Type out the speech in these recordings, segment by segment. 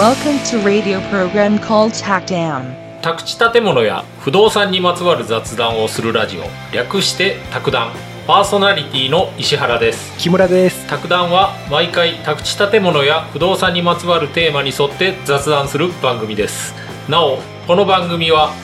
Welcome to radio program called TACDAM. 宅地建物や不動産にまつわる雑談をするラジオ。略して宅談。パーソナリティの石原です。木村です。宅談は毎回宅地建物や不動産にまつわるテーマに沿って雑談する番組です。なおこの番組は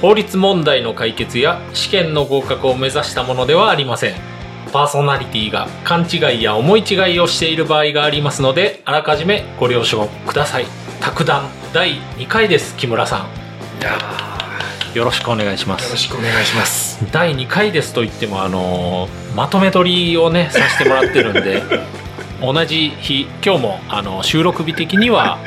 法律問題の解決や試験の合格を目指したものではありません。パーソナリティが勘違いや思い違いをしている場合がありますのであらかじめご了承ください卓談第2回です木村さん。いやよろしくお願いしまよろすしくお願いします。第2回ですと言ってもあのーまとめ撮りをねさせてもらってるんで 同じ日今日もあの収録日的には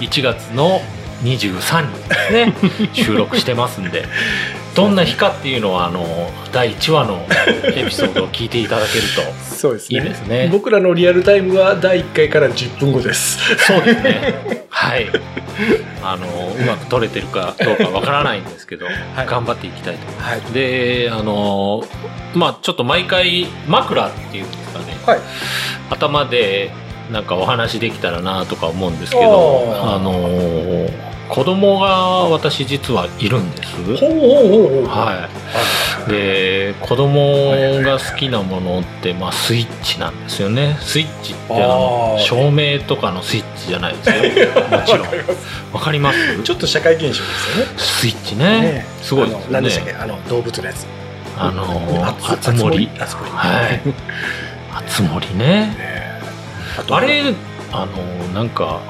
1月の23日ですね収録してますんで どんな日かっていうのはあの第1話のエピソードを聞いていただけるとそうですね。いいですね。僕らのリアルタイムは第1回から10分後です。そうですねはい。あのうまく撮れてるかどうかわからないんですけど、い。頑張っていきたいと思います。はい。であのまあちょっと毎回枕っていうんですかね。はい。頭でなんかお話できたらなとか思うんですけどあの子供が私実はいるんです。ほうほうほうほう。はい。で子供が好きなものって、まあ、スイッチなんですよね。スイッチってあの照明とかのスイッチじゃないですよ。もちろん。わかります。ちょっと社会現象ですよね。スイッチね。ね。すごいですよあの何でしたっねけ？あの動物のやつ。あのああつ森。あつ森。はい。あつ森ね。あれあのなんか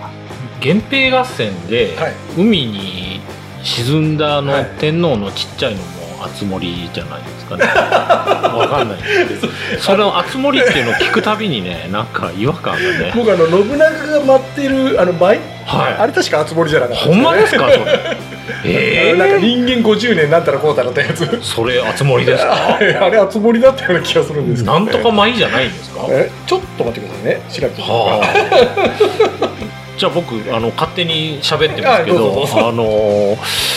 源平合戦ではい。海に沈んだあの、はい。天皇のちっちゃいのも熱森じゃないですかね。わかんない。ですけどその熱森っていうのを聞くたびにねなんか違和感がね。僕あの信長が待ってるあの倍？はい。あれ確か熱森じゃなかったほんまですか？それ。えあのなんかえ人間50年なんたらこうたらってやつ。それ熱森ですか？あれ熱森だったような気がするんですけどね。なんとか舞じゃないんですか？え？ちょっと待ってくださいね。調べてみじゃあ僕あの勝手に喋ってますけはいどあの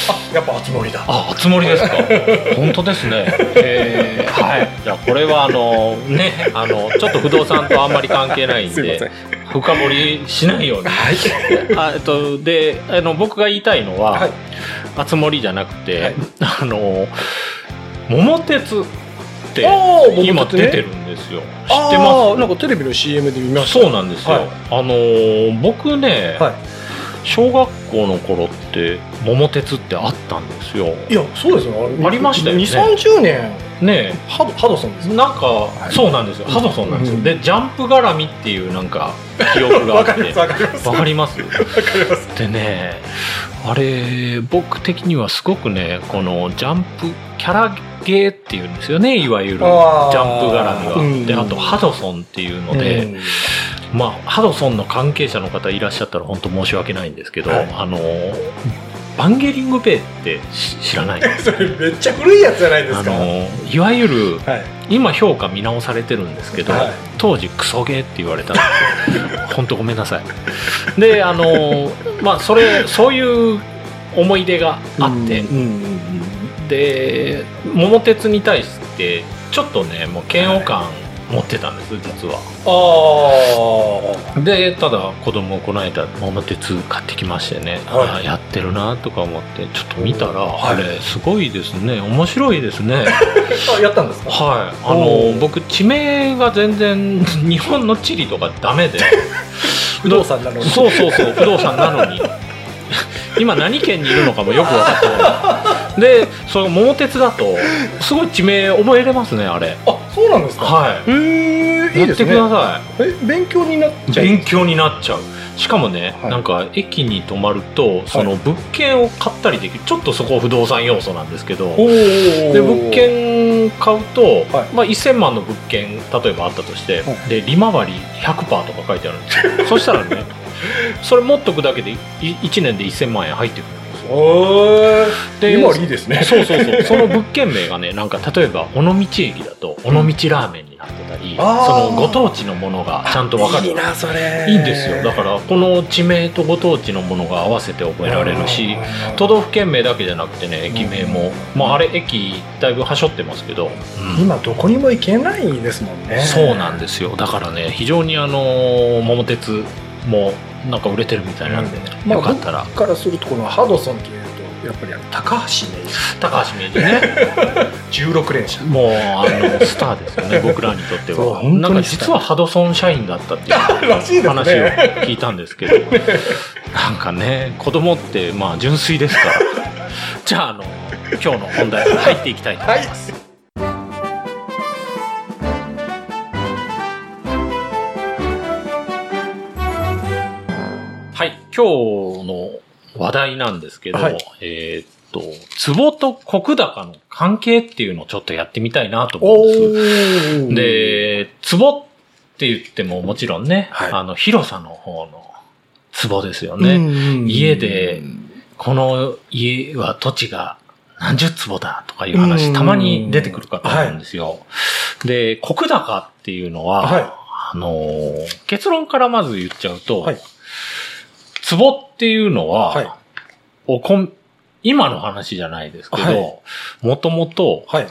あやっぱ熱森だあ、熱盛ですか？本当ですね。えーはい。じゃあこれはあのね、あのちょっと不動産とあんまり関係ないんすいませんで深掘りしないように。はいあえっとで、あの僕が言いたいのは、はい熱盛じゃなくて、はいあの桃鉄って今出てるんですよ。知ってあまーなんかテレビの CM で見ますす？そうなんですよ。はい。あの僕ね、は小学校の頃って桃鉄ってあったんですよ。いいやそうですよ。ありましたよね。2 3 0年。ねハドハドソンです。なんか、い。そうなんですよ。ハドソンなんですよ、うん。でジャンプ絡みっていうなんか記憶があわって。かりますわかります。わかります？わかります。でねあれ僕的にはすごくねこのジャンプキャラゲーっていうんですよねいわゆる。ジャンプ絡みは、うん。であとハドソンっていうので、うん。まあハドソンの関係者の方いらっしゃったら本当申し訳ないんですけど、はい。あのバンゲリングベイってし知らない？それめっちゃ古いやつじゃないですか。あのいわゆるはい。今評価見直されてるんですけど、はい。当時クソゲーって言われたんですよ。本当ごめんなさい。であのまあそれそういう思い出があって、うんうんで桃鉄に対してちょっとねもう嫌悪感持ってたんです実は。あでただ子供この間桃鉄買ってきましてね、はい。ああやってるなとか思ってちょっと見たら、はいあれすごいですね。面白いですね。あ やったんですか？はい、あおのー。僕地名が全然日本の地理とかダメで。不動産なのに。そうそうそう不動産なのに今何県にいるのかもよく分かってでその桃鉄だとすごい地名覚えれますねあれ。あそうなんですか？はへえい。やってくいいですね。ださえ勉強になっいちゃう？勉強になっちゃう。しかもね、はい。なんか駅に泊まるとその物件を買ったりできる。ちょっとそこ不動産要素なんですけどおーで物件買うと、はい。まあ、1000万の物件例えばあったとして、はで利回り100%とか書いてあるんですよ。そしたらねそれ持っとくだけで1年で1000万円入ってくるんで今はいいですね。そうそうそう。その物件名がねなんか例えば尾道駅だと尾道ラーメンになってたり、あー。そのご当地のものがちゃんと分かるいいなそれ。いいんですよ。だからこの地名とご当地のものが合わせて覚えられるし都道府県名だけじゃなくてね駅名も、まあ、あれ駅だいぶはしょってますけど、うん。今どこにも行けないですもんね。そうなんですよ。だからね非常にあの桃鉄もなんか売れてるみたいなんで、まあよかったら、僕からするとこのハドソンっていうとやっぱり高橋名高橋名人ね、人16連射もうあのスターですよね、僕らにとっては。なんか実はハドソン社員だったっていう 話をね聞いたんですけど、なんかね、子供ってまあ純粋ですから。じゃあ、あの、今日の本題に入っていきたいと思います。はい、今日の話題なんですけど、はい。えーっと、壺と石高の関係っていうのをちょっとやってみたいなと思おうんです。ー。で、壺って言ってももちろんね、はい。あの、広さの方の壺ですようね。ん家でこの家は土地が何十坪だとかいう話、うん。たまに出てくるかと思うんですよ。で、石高っていうのは、はい。あのー結論からまず言っちゃうと、はい壺っていうのは、はい。おこ今の話じゃないですけはど、もともと、はい。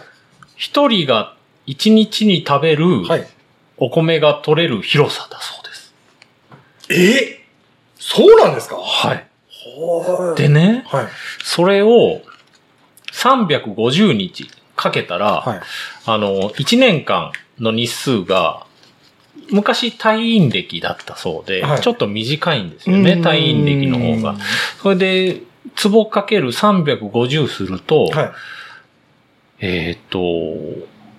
一人が一日に食べるはい。お米が取れる広さだそうです。え？そうなんですか？はい。はい。でね、はい。それを350日かけたら、はい。あの、1年間の日数が、昔退院歴だったそうで、はい。ちょっと短いんですよね、退院歴の方が。それで、壺かける350すると、はい。えっ、と、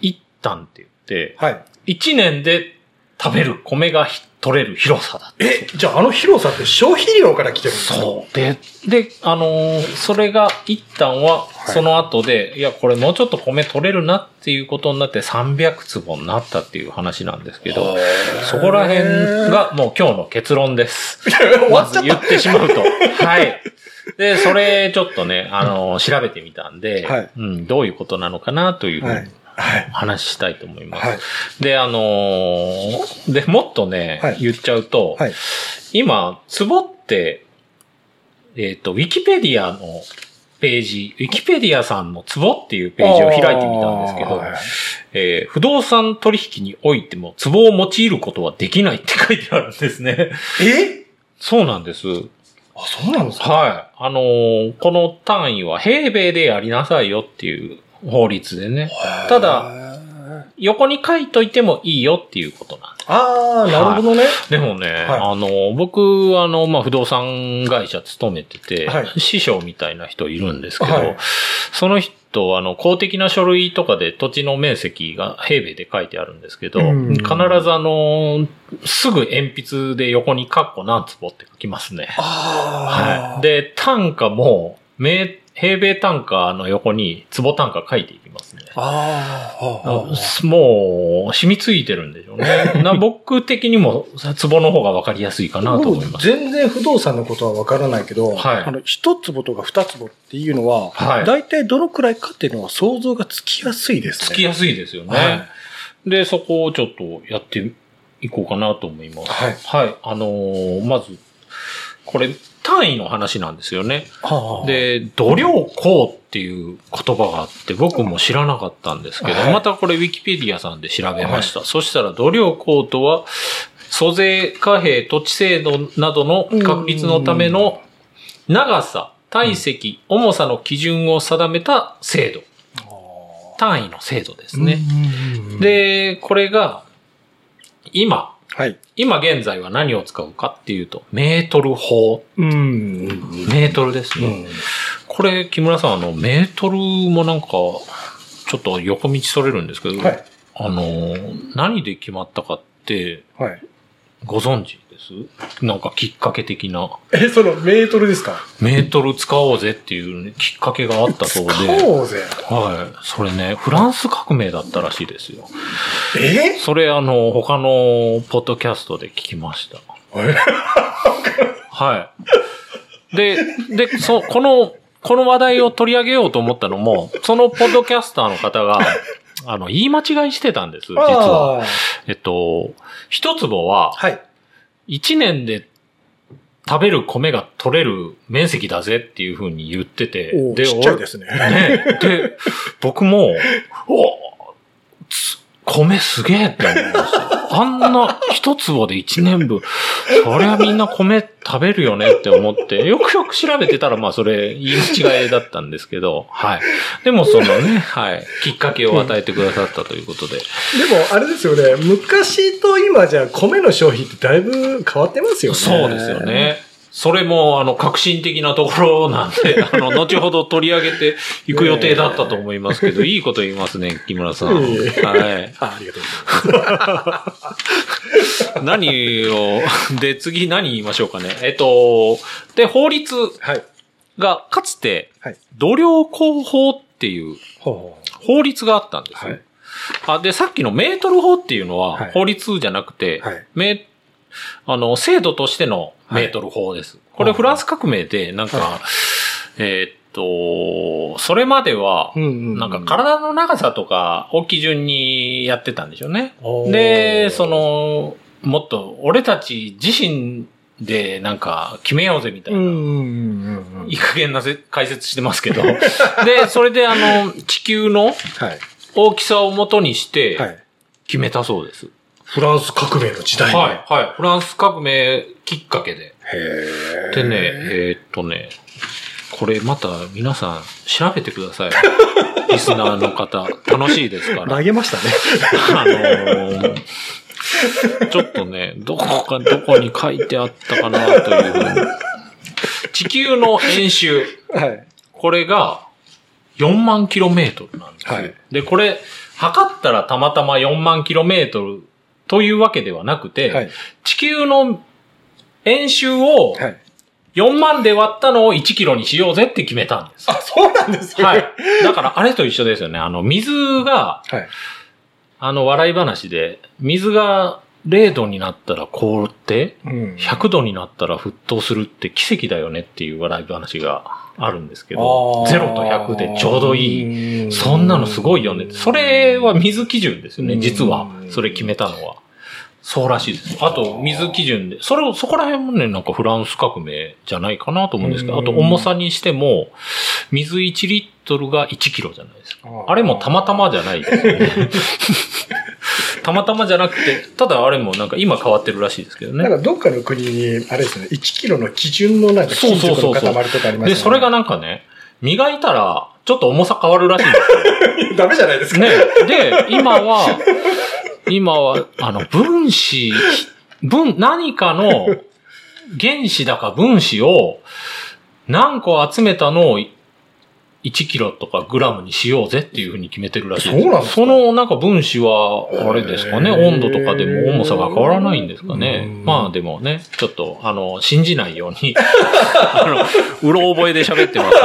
一旦って言って、はい。1年で食べる米がひ取れる広さだえじゃああの広さって消費量から来てるんですか？そう。で、で、あのーそれが一旦は、いその後で、い、や、これもうちょっと米取れるなっていうことになって300坪になったっていう話なんですけど、そこら辺がもう今日の結論です。まず言ってしまうと。はい。で、それちょっとね、あのー調べてみたんで、はいうん、どういうことなのかなというふうにはいはい話したいと思います。はいで、あのーで、もっとね、はい言っちゃうと、はい今、ツボって、えっ、と、ウィキペディアのページ、ウィキペディアさんのツボっていうページを開いてみたんですけど、はいえー不動産取引においてもツボを用いることはできないって書いてあるんですね。え？そうなんです。あそうなんですか？はい。あのーこの単位は平米でやりなさいよっていう法律でね、ただ横に書いといてもいいよっていうことなんですああなるほどね。でもね、はい。あの、僕、あの、まあ、不動産会社勤めてて、はい。師匠みたいな人いるんですけど、はい。その人、あの、公的な書類とかで土地の面積が平米で書いてあるんですけど、うん。必ずあの、すぐ鉛筆で横にカッコ何坪って書きますね。はい。で、単価も、名平米単価の横に坪単価書いていきますね。あーあーもう、染みついてるんでしょうね。な僕的にも、壺の方が分かりやすいかなと思います。全然不動産のことはわからないけど、はいあの、一坪とか二坪っていうのは、はい大体どのくらいかっていうのは想像がつきやすいですね。つきやすいですよね。はいで、そこをちょっとやっていこうかなと思います。はい。はい。あのーまず、これ、単位の話なんですよね。はあ、で、度量項っていう言葉があって、僕も知らなかったんですけど、はいまたこれウィキペディアさんで調べました。そしたら度量項とは、租税、貨幣、土地制度などの確立のための長さ、体積、重さの基準を定めた制度。単位の制度ですね。で、で、これが、今、はい。今現在は何を使うかっていうと、メートル法。うん。メートルですね。うん。これ、木村さん、あの、メートルもなんか、ちょっと横道それるんですけど、はい。あの、何で決まったかって、はい。ご存知です？なんかきっかけ的な、え、そのメートルですか？メートル使おうぜっていうね、きっかけがあったそうで、使おうぜ。はい。それね、フランス革命だったらしいですよ。え？それ、あの、他のポッドキャストで聞きました。え？はい。で、で、そ、この、この話題を取り上げようと思ったのも、そのポッドキャスターの方が、あの、言い間違いしてたんです、実は。えっと、一坪は、はい。一年で食べる米が取れる面積だぜっていうふうに言ってて、おーちっちゃいですね。ね。で、僕も、おつ米すげえって思いました。あんな一坪で一年分、そりゃみんな米食べるよねって思って、よくよく調べてたら、まあそれ言い違いだったんですけど、はい。でもそのね、はい、きっかけを与えてくださったということで。でも、あれですよね。昔と今じゃ米の消費ってだいぶ変わってますよね。そうですよ。ね。それも、あの、革新的なところなんで、あの、後ほど取り上げていく予定だったと思いますけど、いいこと言いますね、木村さん。はい。あありがとうございます。何を、で、次何言いましょうかね。えっと、で、法律はい。が、かつてはい、度量工法っていう法律があったんですよ。はい。あで、さっきのメートル法っていうのははい法律じゃなくて、はいメあの、制度としてのメートル法です。これはいフランス革命で、なんか、はえーっと、それまでは、なんか体の長さとかを基準にやってたんでしょうね。で、そ、の、もっと俺たち自身でなんか決めようぜみたいな。うんうんうんうんうん。いい加減なせ解説してますけど。で、それであの、地球のはい。大きさを元にしてはい。決めたそうです。フランス革命の時代に。はい、はい。フランス革命きっかけで。でね、えーっとね、これまた皆さん調べてください。リスナーの方、楽しいですから。投げましたね。あのーちょっとね、どこか、どこに書いてあったかなというふうに。地球の円周、はい。これが4万キロメートルなんですよ。はいで、これ、測ったらたまたま4万キロメートルというわけではなくて、はい。地球の円周をはい。4万で割ったのを1キロにしようぜって決めたんです。あ、そうなんですね。はい。だからあれと一緒ですよね。あの、水が、はい。あの、笑い話で、水が0度になったら凍って、うん。100度になったら沸騰するって奇跡だよねっていう笑い話があるんですけあど、ー0と100でちょうどいい。いそんなのすごいよね。それは水基準ですよね、うん実は。それ決めたのは。そうらしいです。あと、水基準で。それを、そこら辺もね、なんかフランス革命じゃないかなと思うんですけど、うんあと重さにしても、水1リットルが1キロじゃないですか。あれもたまたまじゃないですよね。たまたまじゃなくて、ただあれもなんか今変わってるらしいですけどね。なんかどっかの国に、あれですね、1キロの基準のなんか金属の塊とかありますよね。で、それがなんかね、磨いたら、ちょっと重さ変わるらしいんですよ。ダメじゃないですか。ね。で、今は、今は、あの、分子、分、何かの原子だか分子を何個集めたのを1キロとかグラムにしようぜっていうふうに決めてるらしいです。そうなんですか？そのなんか分子は、あれですかね、温度とかでも重さが変わらないんですかね？う。んまあでもね、ちょっと、あの、信じないように、あの、うろ覚えで喋ってます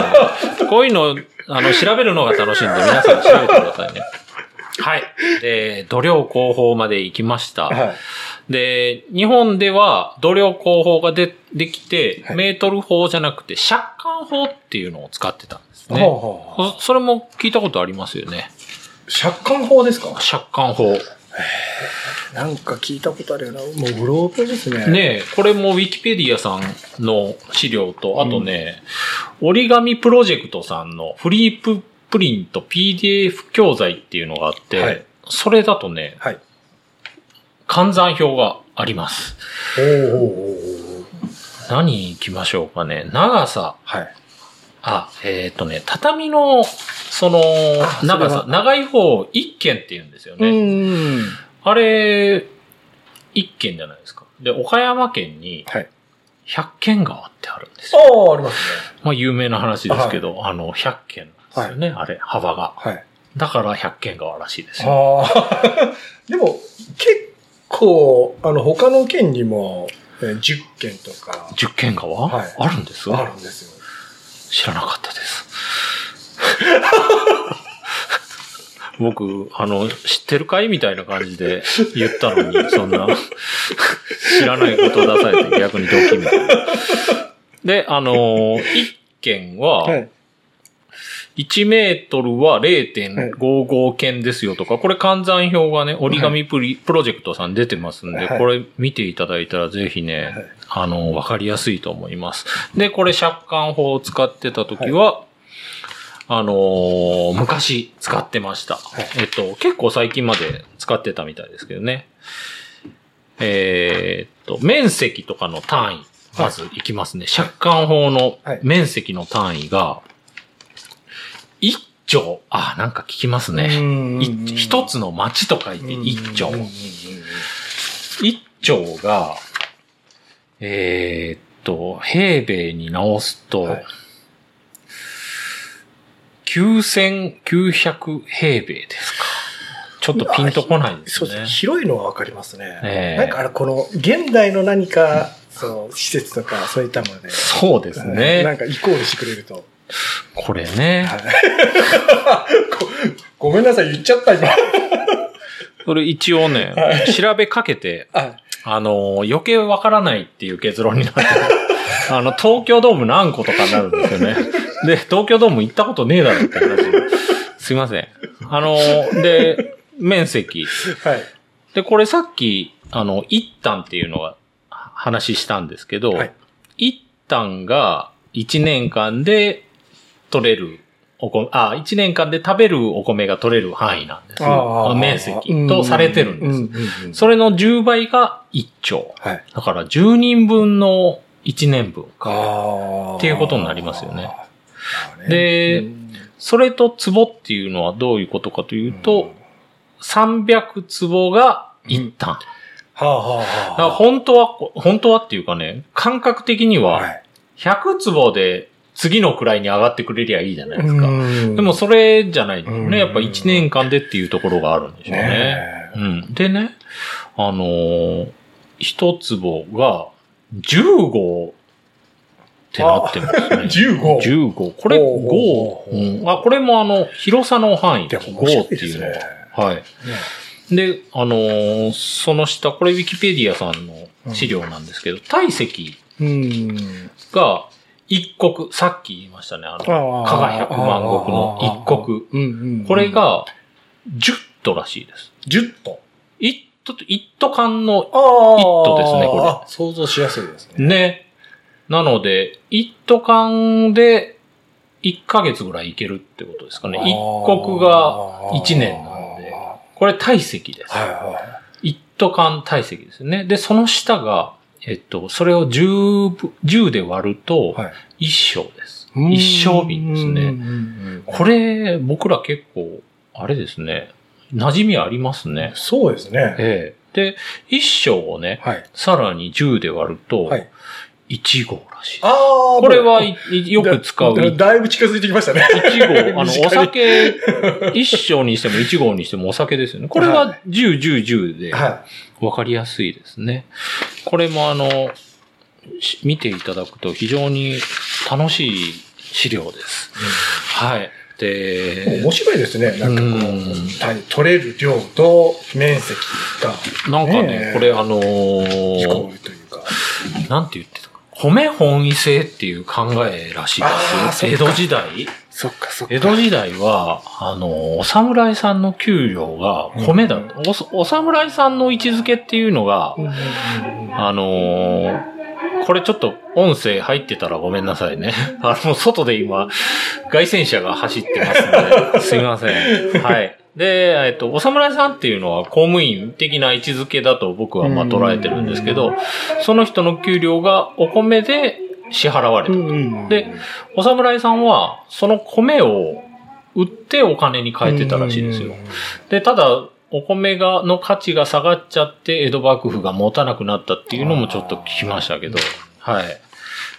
ので、こういうの、あの、調べるのが楽しいんで、皆さん調べてくださいね。はい。で、度量工法まで行きました。はい。で、日本では度量工法がでできて、はいメートル法じゃなくて、借款法っていうのを使ってたんですね。ほうほうほうそそれも聞いたことありますよね。借款法ですか？借款法。なんか聞いたことあるよな。もううろ覚えですね。ねえ、これもウィキペディアさんの資料と、あとね、折り紙プロジェクトさんのフリーププリント PDF 教材っていうのがあって、はいそれだとね、はい。換算表があります。何行きましょうかね。長さ。はい。あ、えっ、とね、畳の、そのあ、長さ長い方、一軒って言うんですよね。ん。あれ、一軒じゃないですか。で、岡山県にはい。百軒川ってあるんですよ。ああ、ありますね。まあ、有名な話ですけど、あの、百軒なんですよね、あれ、幅が。はい。だから百軒川らしいですよ。ああ。でも、結構、あの、他の県にも、えー10件とか、十軒川、はいあるんです？あるんですよ。知らなかったです。僕、あの、知ってるかいみたいな感じで言ったのに、そんな、知らないことを出されて逆にドキみたいな。で、あの、一件は、はい。1メートルは0.55件ですよとか、これ換算表がね、折り紙プリ、プロジェクトさん出てますんで、はいこれ見ていただいたらぜひね、はいあの、わかりやすいと思います。で、これ借款法を使ってた時は、あのー昔使ってました。いえっと、結構最近まで使ってたみたいですけどね。えーっと、面積とかの単位、まずいきますね。借款法のはい面積の単位が、一丁、あ、なんか聞きますね。い一つの町と書いて一丁。一丁が、えーっと、平米に直すと、はい9900平米ですか。ちょっとピンとこないですねそうですね。。広いのはわかりますね。ええなんかあの、この、現代の何か、その、施設とか、そういったもので。そうですなんね。かイコールしてくれると。これね。は いごごめんなさい、言っちゃった、今。それ一応ね、調べかけて、はいあの、余計わからないっていう結論になってる、あの、東京ドーム何個とかになるんですよね。で、東京ドーム行ったことねえだろって話。すいません。あの、で、面積。はい。で、これさっき、あの、一旦っていうのは話したんですけど、はい一旦が1年間で取れるお米、あ、1年間で食べるお米が取れる範囲なんですよ。面積とされてるんです。うんうんうんそれの10倍が1丁。はい。だから10人分の1年分か。あっていうことになりますよね。でうんそれと壺っていうのはどういうことかというと、300壺が1単。はあはあはあ本当は、本当はっていうかね、感覚的には、はい100坪で次の位に上がってくれりゃいいじゃないですか。うんでもそれじゃないね。やっぱ1年間でっていうところがあるんでしょうね。ねうん。でね、あのー一坪が10号ってなってるんですね。10号10号。これほうほうほう5。うんあ、これもあの、広さの範囲です。でも面白5っていうのはね。。はい。で、あのーその下、これウィキペディアさんの資料なんですけど、体積うん。が一国、さっき言いましたね、あの、加賀百万石の一国。うんうん。これ、が10トらしいです。10ト。一ト、一ト間の。一トですねこれあ想像しやすいですね。ね。なので、一ト間で1ヶ月ぐらいいけるってことですかね。一国が1年なんで。これ体積です。はいは一斗間体積ですね。で、その下が、えっと、それを10ぶ、10で割るとい。、はい。一升です。一升瓶ですね。ねこれ、僕ら結構、あれですね、馴染みありますね。そうですね。ええ。で、一升をね、はい。さらに10で割るとはい、1号らしい。ああ。これはよく使う。だだいぶ近づいてきましたね。1号、あの、お酒、一升にしても1号にしてもお酒ですよね。これはは10、10、10で、はわかりやすいですね。これもあの、し見ていただくと非常に楽しい資料です。はい。い。で面、白いですね。なんかこうんう、取れる量と面積がなんかね、これあのー。なんて言ってたか。米本位制っていう考えらしいですよ。江戸時代そっかそっか。江戸時代は、あの、お侍さんの給料が米だった。おお侍さんの位置づけっていうのが、うんうんうんうんあのーこれちょっと音声入ってたらごめんなさいね。あの、外で今、外旋車が走ってますので、すいません。はい。で、えっと、お侍さんっていうのは公務員的な位置づけだと僕はまあ捉えてるんですけど、その人の給料がお米で支払われた。でお侍さんは、その米を売ってお金に変えてたらしいですよ。で、ただ、お米が、の価値が下がっちゃって、江戸幕府が持たなくなったっていうのもちょっと聞きましたけど、はい。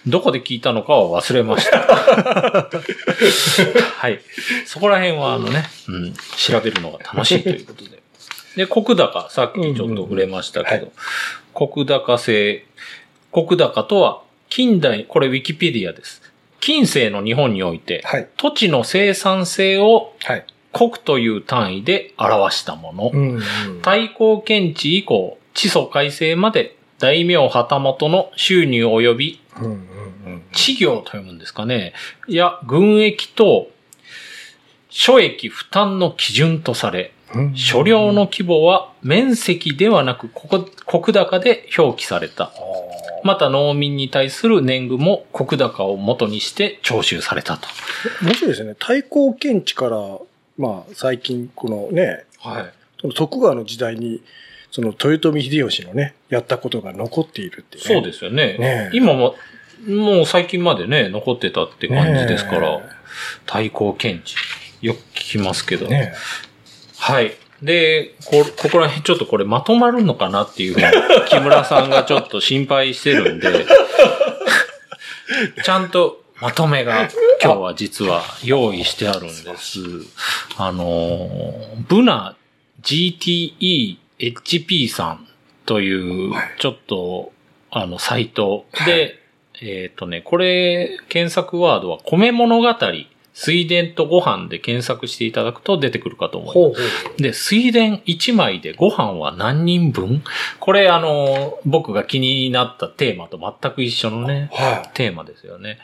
どこで聞いたのかは忘れました。はい。そこら辺は、あのね、うん、調べるのが楽しいということで。で、国高、さっきちょっと触れましたけど、国高制、国高とは、近代、これウィキペディアです。近世の日本において、はい。土地の生産性をはい。国という単位で表したもの。うんうん太閤検地以降、地租改正まで大名旗本の収入及び地業と読むんですかね。いや、軍役と諸役負担の基準とされ、うん所領の規模は面積ではなくここ国高で表記された。また農民に対する年貢も国高を元にして徴収されたと。面白いですね。太閤検地から、まあ、最近、このね、はい。その徳川の時代に、その豊臣秀吉のね、やったことが残っているっていう、ね。そうですよね。ねえ今も、もう最近までね、残ってたって感じですから、ね対抗検知。よく聞きますけど。ねはい。で、こ、ここら辺ちょっとこれまとまるのかなっていうふうに、木村さんがちょっと心配してるんで、ちゃんとまとめが今日は実は用意してあるんです。あの、ブナ GTE HP さんというはい、ちょっと、あの、サイトで、えっ、とね、これ、検索ワードは米物語、水田とご飯で検索していただくと出てくるかと思います。ほうほう。で、水田1枚でご飯は何人分？これあの、僕が気になったテーマと全く一緒のね、はテーマですよね。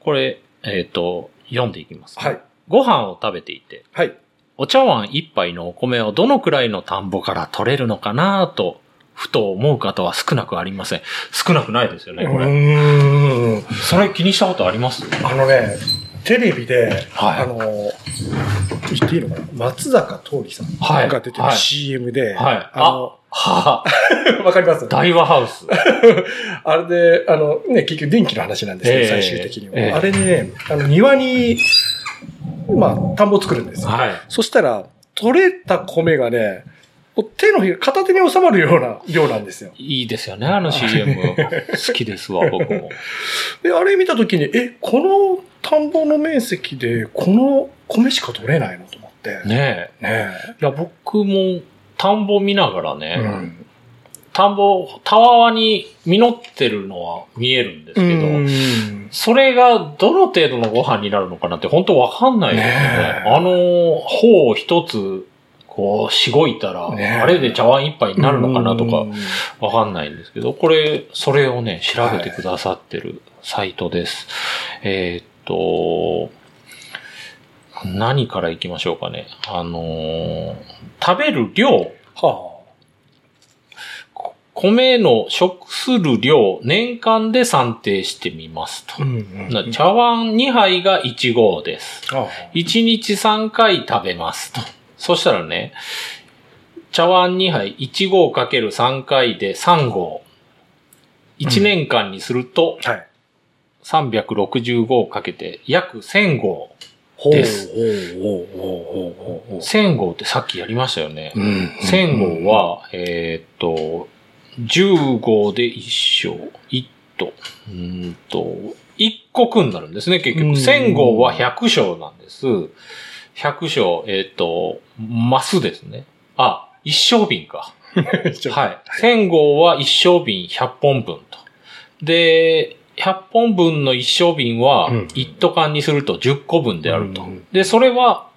これ、えっ、と、読んでいきます、い。はい。ご飯を食べていて、はい。お茶碗一杯のお米をどのくらいの田んぼから取れるのかなと、ふと思う方は少なくありません。少なくないですよね、こうれ。ーん。それ気にしたことあります？あのね、テレビで、はいあの、言っていいのかな？松坂桃李さんはいが出てるはい CM で、はい。あの、はあ、わかります？大和ハウス。あれで、あの、ね、結局電気の話なんですけど、ええ最終的には。ええあれでね、あの、庭に、まあ、田んぼを作るんですよ。はい。そしたら、取れた米がね、手のひら、片手に収まるような量なんですよ。いいですよね、あの CM。好きですわ、僕も。で、あれ見たときに、え、この田んぼの面積で、この米しか取れないの？と思って。ねねえ。え。いや、僕も田んぼ見ながらね、うん。田んぼ、たわわに実ってるのは見えるんですけど、うんそれがどの程度のご飯になるのかなって本当わかんないですよね。ねえあの、方を一つ、こう、しごいたら、あれで茶碗一杯になるのかなとかうんわかんないんですけど、これ、それをね、調べてくださってるサイトです。えーっと、何から行きましょうかね。あのー食べる量、はこ米の食する量、年間で算定してみますあ。と。うんうんな茶碗2杯が1合です。あ1日3回食べますと。そしたらね、茶碗2杯1合かける3回で3合。1年間にするとあはい。365合かけて約1000合。ですほうほうほうほうほうほう。1000合ってさっきやりましたよね。うん1000合は、えーっと、10合で1升、1と、うーんと、1国になるんですね、結局。うん1000合は100升なんです。100升、えーっと、マスですね。あ、一升瓶か。はい。1000合は一升瓶100本分と。で、100本分の一升瓶はうん、一斗缶にすると10個分であると。うんで、それは、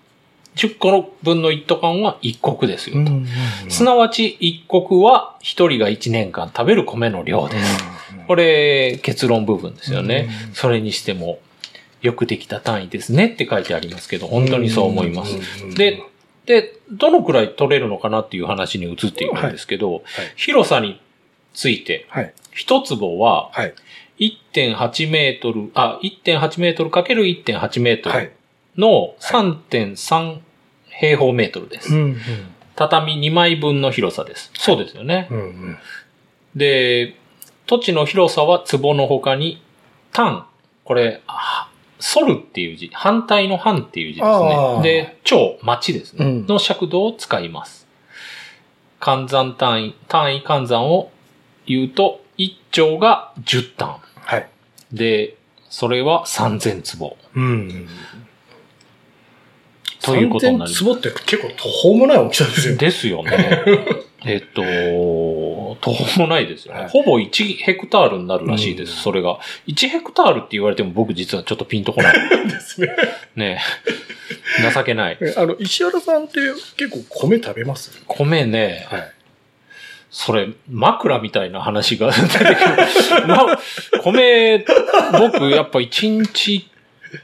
10個分の一斗缶は1国ですよと。うんすなわち、一国は一人が1年間食べる米の量です。これ、結論部分ですよね。うんそれにしても、よくできた単位ですねって書いてありますけど、本当にそう思います。で、で、どのくらい取れるのかなっていう話に移っていくんですけど、広さについて、はい。一坪ははい。1.8メートル、あ、1.8メートルかける1.8メートルはい。の3.3平方メートルです。うん畳2枚分の広さです。そうですよね。うんうんで、土地の広さは坪の他に、単、これ、あ反るっていう字、反対の反っていう字ですあね。ーで、町、町ですね。うんの尺度を使います。換算単位、単位換算を言うと、1丁が10単。はい。で、それは3000坪。うん。ということになります3000坪って結構途方もない大きさですよね。ですよね。えっと、途方もないですよね。はいほぼ1ヘクタールになるらしいです、うんそれが。1ヘクタールって言われても僕実はちょっとピンとこない。ですね。ねえ情けない。えあの、石原さんって結構米食べます？米ね、はい。それ、枕みたいな話が出てくる。ま、米、僕、やっぱ1日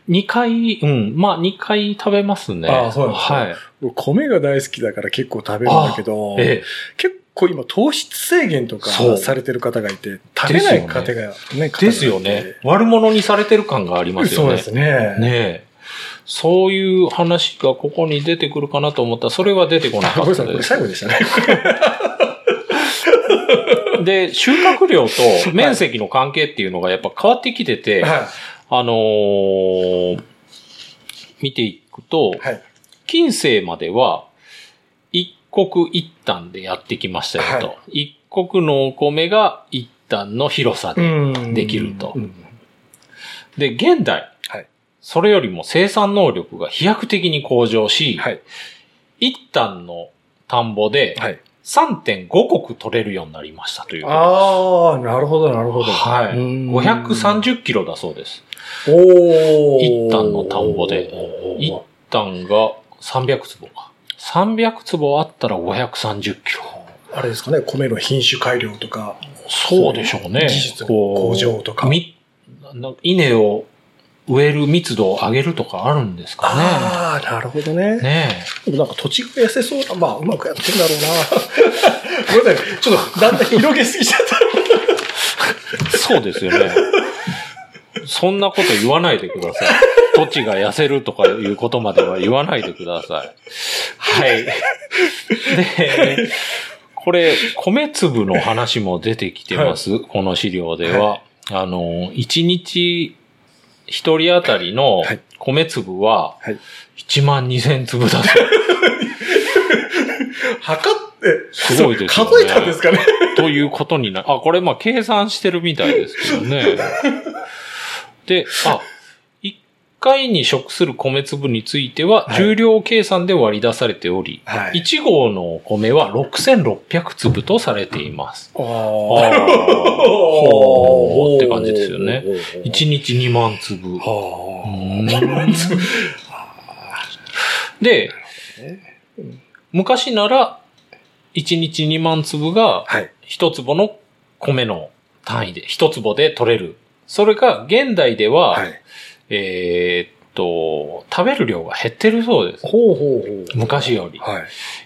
2回、うん、まあ2回食べますね。ああそうなんですねはい。米が大好きだから結構食べるんだけど、ええ、結構今糖質制限とかされてる方がいて、食べない家庭がね、ですよね。悪者にされてる感がありますよね。そうですね。ねえ。そういう話がここに出てくるかなと思ったら、それは出てこなかったです。最後でしたね。で、収穫量と面積の関係っていうのがやっぱ変わってきてて、はあのー見ていくと、い。はい。近世までは、一国一旦でやってきましたよと。は一国のお米が一旦の広さで。んできるとうんで、現代、はい。それよりも生産能力が飛躍的に向上し、はい。一旦の田んぼではい。3.5国取れるようになりましたというああ、なるほど、なるほど。はい。うん530キロだそうです。おー一旦の田んぼで一旦が300坪か。300坪あったら530キロ。あれですかね、米の品種改良とか。そうでしょうね。技術こう向上とか稲を植える密度を上げるとかあるんですかああ、なるほどね。ね。ねでもなんか土地が痩せそうな、まあ、うまくやってんだろうな。ごめんなさい、ちょっとだんだん広げすぎちゃっえ。そうですよね。そんなこと言わないでください。土地が痩せるとかいうことまでは言わないでください。はい。で、これ、米粒の話も出てきてます。この資料では。あの、1日1人当たりのはい米粒ははい1万2000粒だそう。た。測って、すごいですよね数えたんですかね。ということにな、あ、これまあ計算してるみたいですけどね。で、あ、1回に食する米粒についてははい重量計算で割り出されており、はい。1合の米は6600粒とされています。ああーほーって感じですよね。1日2万粒。うはーんで、昔なら1日2万粒があ。はい。一坪の米の単位で、一坪で取れる。それが現代では、はい。えーっと、食べる量が減ってるそうです。ほうほうほう。昔より。は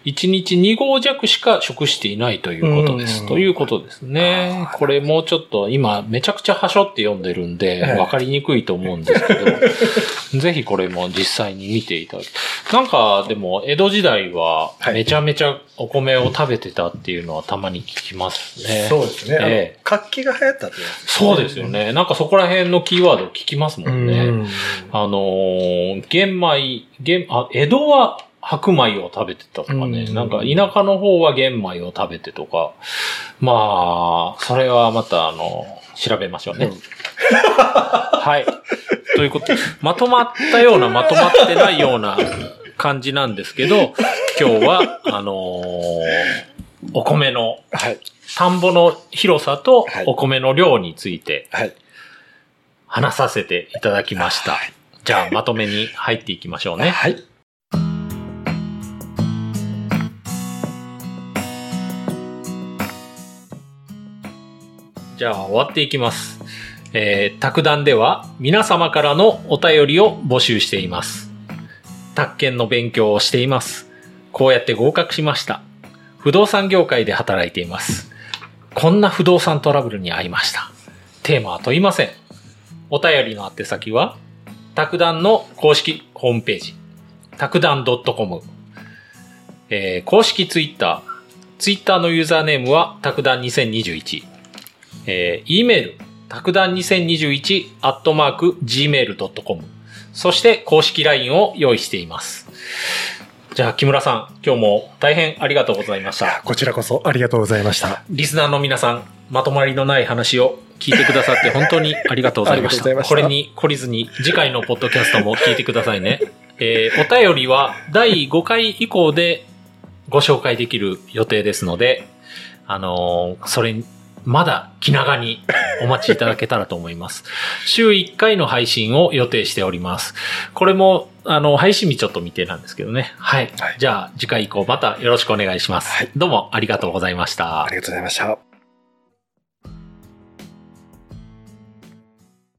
い。1日2合弱しか食していないということです。うんということですね。これもうちょっと今めちゃくちゃはしょって読んでるんで、はいわかりにくいと思うんですけど、ぜひこれも実際に見ていただきなんかでも江戸時代ははいめちゃめちゃお米を食べてたっていうのはたまに聞きますね。そうですね。ええ活気が流行ったってそうですよ。ね。なんかそこら辺のキーワード聞きますもんね。うんあのー玄米、玄、あ、江戸は白米を食べてたとかね。うんなんか田舎の方は玄米を食べてとか。まあ、それはまたあの、調べましょうね。うん はい。ということで、まとまったような、まとまってないような感じなんですけど、今日は、あのーお米の、はい。田んぼの広さとはいお米の量についてはい。話させていただきました。じゃあ、まとめに入っていきましょうね。はい。じゃあ、終わっていきます。えー、卓談では皆様からのお便りを募集しています。宅建の勉強をしています。こうやって合格しました。不動産業界で働いています。こんな不動産トラブルに遭いました。テーマは問いません。お便りの宛先は、卓談の公式ホームページ、卓談 .com、えー公式ツイッター、ツイッターのユーザーネームは、卓談2021、えー、e メール、卓談2021アットマーク gmail.com。そして公式 LINE を用意しています。じゃあ、木村さん、今日も大変ありがとうございました。こちらこそありがとうございました。リスナーの皆さん、まとまりのない話を聞いてくださって本当にありがとうございました。したこれに懲りずに次回のポッドキャストも聞いてくださいね。えーお便りは第5回以降でご紹介できる予定ですので、あのーそれに、まだ気長にお待ちいただけたらと思います。週1回の配信を予定しております。これも、あの、配信日ちょっと未定なんですけどね。はい。はいじゃあ、次回以降またよろしくお願いします。はいどうもありがとうございましたあ。りがとうございました。